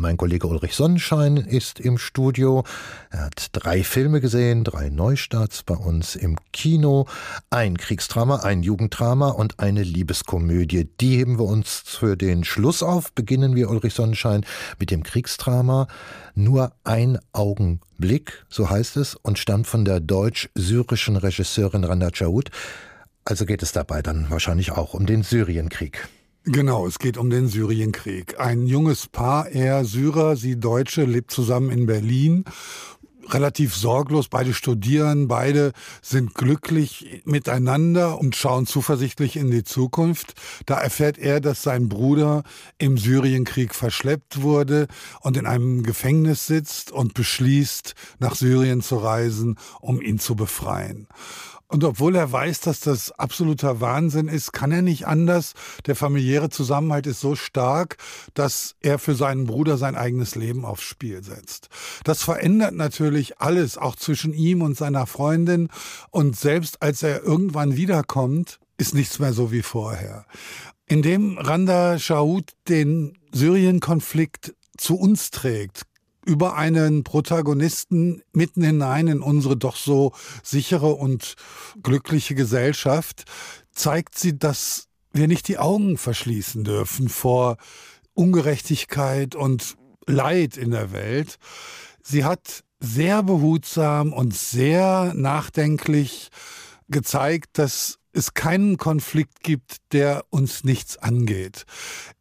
Mein Kollege Ulrich Sonnenschein ist im Studio. Er hat drei Filme gesehen, drei Neustarts bei uns im Kino. Ein Kriegsdrama, ein Jugenddrama und eine Liebeskomödie. Die heben wir uns für den Schluss auf. Beginnen wir, Ulrich Sonnenschein, mit dem Kriegsdrama. Nur ein Augenblick, so heißt es, und stammt von der deutsch-syrischen Regisseurin Randa Chaoud. Also geht es dabei dann wahrscheinlich auch um den Syrienkrieg. Genau, es geht um den Syrienkrieg. Ein junges Paar, er Syrer, sie Deutsche, lebt zusammen in Berlin. Relativ sorglos, beide studieren, beide sind glücklich miteinander und schauen zuversichtlich in die Zukunft. Da erfährt er, dass sein Bruder im Syrienkrieg verschleppt wurde und in einem Gefängnis sitzt und beschließt, nach Syrien zu reisen, um ihn zu befreien. Und obwohl er weiß, dass das absoluter Wahnsinn ist, kann er nicht anders. Der familiäre Zusammenhalt ist so stark, dass er für seinen Bruder sein eigenes Leben aufs Spiel setzt. Das verändert natürlich alles, auch zwischen ihm und seiner Freundin. Und selbst als er irgendwann wiederkommt, ist nichts mehr so wie vorher. Indem Randa Shahoud den Syrien-Konflikt zu uns trägt, über einen Protagonisten mitten hinein in unsere doch so sichere und glückliche Gesellschaft, zeigt sie, dass wir nicht die Augen verschließen dürfen vor Ungerechtigkeit und Leid in der Welt. Sie hat sehr behutsam und sehr nachdenklich gezeigt, dass es keinen Konflikt gibt, der uns nichts angeht.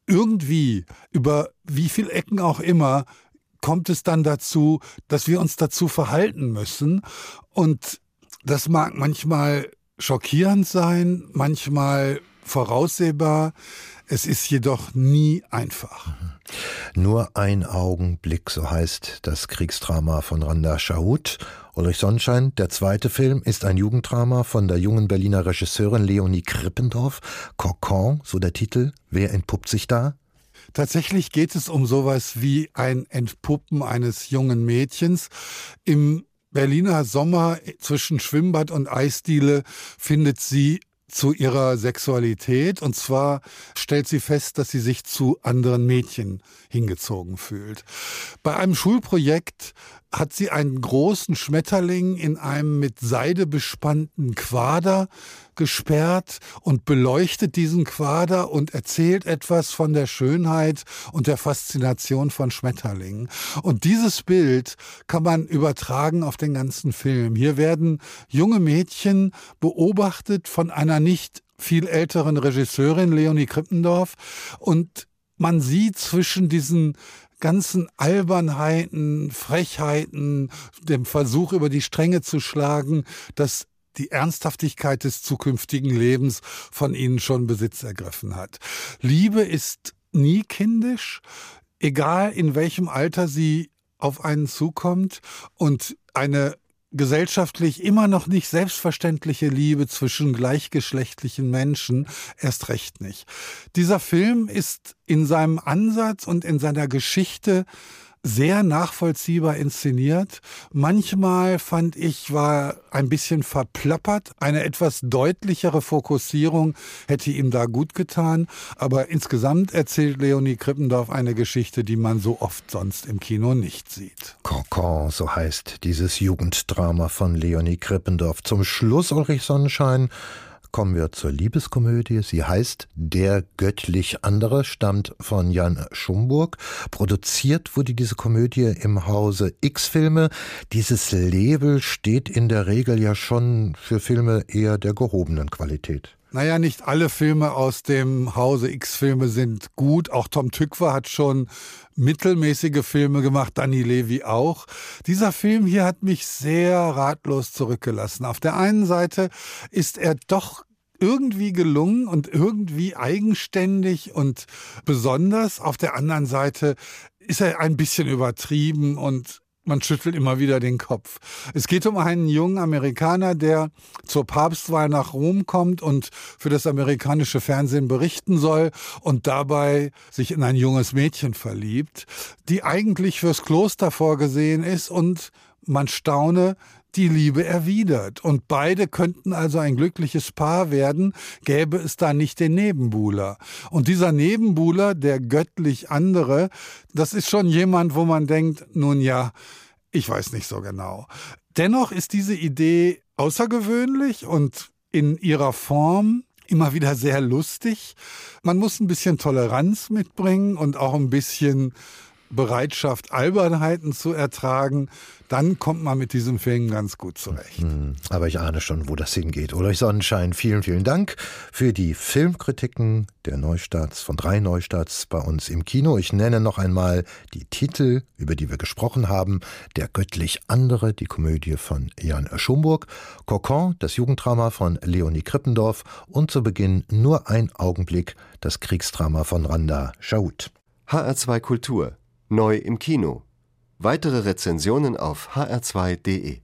Irgendwie, über wie viele Ecken auch immer, kommt es dann dazu, dass wir uns dazu verhalten müssen. Und das mag manchmal schockierend sein, manchmal voraussehbar. Es ist jedoch nie einfach. Mhm. Nur ein Augenblick, so heißt das Kriegsdrama von Randa Shahut. Ulrich Sonnenschein, der zweite Film, ist ein Jugenddrama von der jungen Berliner Regisseurin Leonie Krippendorf. Cocon, so der Titel. Wer entpuppt sich da? Tatsächlich geht es um sowas wie ein Entpuppen eines jungen Mädchens. Im Berliner Sommer zwischen Schwimmbad und Eisdiele findet sie zu ihrer Sexualität. Und zwar stellt sie fest, dass sie sich zu anderen Mädchen hingezogen fühlt. Bei einem Schulprojekt hat sie einen großen Schmetterling in einem mit Seide bespannten Quader gesperrt und beleuchtet diesen Quader und erzählt etwas von der Schönheit und der Faszination von Schmetterlingen. Und dieses Bild kann man übertragen auf den ganzen Film. Hier werden junge Mädchen beobachtet von einer nicht viel älteren Regisseurin, Leonie Krippendorf, und man sieht zwischen diesen ganzen Albernheiten, Frechheiten, dem Versuch über die Stränge zu schlagen, dass die Ernsthaftigkeit des zukünftigen Lebens von ihnen schon Besitz ergriffen hat. Liebe ist nie kindisch, egal in welchem Alter sie auf einen zukommt und eine gesellschaftlich immer noch nicht selbstverständliche Liebe zwischen gleichgeschlechtlichen Menschen erst recht nicht. Dieser Film ist in seinem Ansatz und in seiner Geschichte sehr nachvollziehbar inszeniert. Manchmal fand ich, war ein bisschen verplappert. Eine etwas deutlichere Fokussierung hätte ihm da gut getan. Aber insgesamt erzählt Leonie Krippendorf eine Geschichte, die man so oft sonst im Kino nicht sieht. Cancan, so heißt dieses Jugenddrama von Leonie Krippendorf. Zum Schluss, Ulrich Sonnenschein, kommen wir zur Liebeskomödie. Sie heißt Der göttlich andere, stammt von Jan Schumburg. Produziert wurde diese Komödie im Hause X-Filme. Dieses Label steht in der Regel ja schon für Filme eher der gehobenen Qualität. Naja, nicht alle Filme aus dem Hause X-Filme sind gut. Auch Tom Tückwer hat schon mittelmäßige Filme gemacht, Danny Levy auch. Dieser Film hier hat mich sehr ratlos zurückgelassen. Auf der einen Seite ist er doch irgendwie gelungen und irgendwie eigenständig und besonders. Auf der anderen Seite ist er ein bisschen übertrieben und man schüttelt immer wieder den Kopf. Es geht um einen jungen Amerikaner, der zur Papstwahl nach Rom kommt und für das amerikanische Fernsehen berichten soll und dabei sich in ein junges Mädchen verliebt, die eigentlich fürs Kloster vorgesehen ist und man staune, die Liebe erwidert. Und beide könnten also ein glückliches Paar werden, gäbe es da nicht den Nebenbuhler. Und dieser Nebenbuhler, der göttlich andere, das ist schon jemand, wo man denkt, nun ja, ich weiß nicht so genau. Dennoch ist diese Idee außergewöhnlich und in ihrer Form immer wieder sehr lustig. Man muss ein bisschen Toleranz mitbringen und auch ein bisschen Bereitschaft, Albernheiten zu ertragen, dann kommt man mit diesem Film ganz gut zurecht. Hm, aber ich ahne schon, wo das hingeht. Ulrich Sonnenschein, vielen, vielen Dank für die Filmkritiken der Neustarts, von drei Neustarts bei uns im Kino. Ich nenne noch einmal die Titel, über die wir gesprochen haben. Der göttlich andere, die Komödie von Jan Schomburg, Cocon, das Jugenddrama von Leonie Krippendorf und zu Beginn nur ein Augenblick, das Kriegsdrama von Randa Schaut. HR2 Kultur Neu im Kino. Weitere Rezensionen auf hr2.de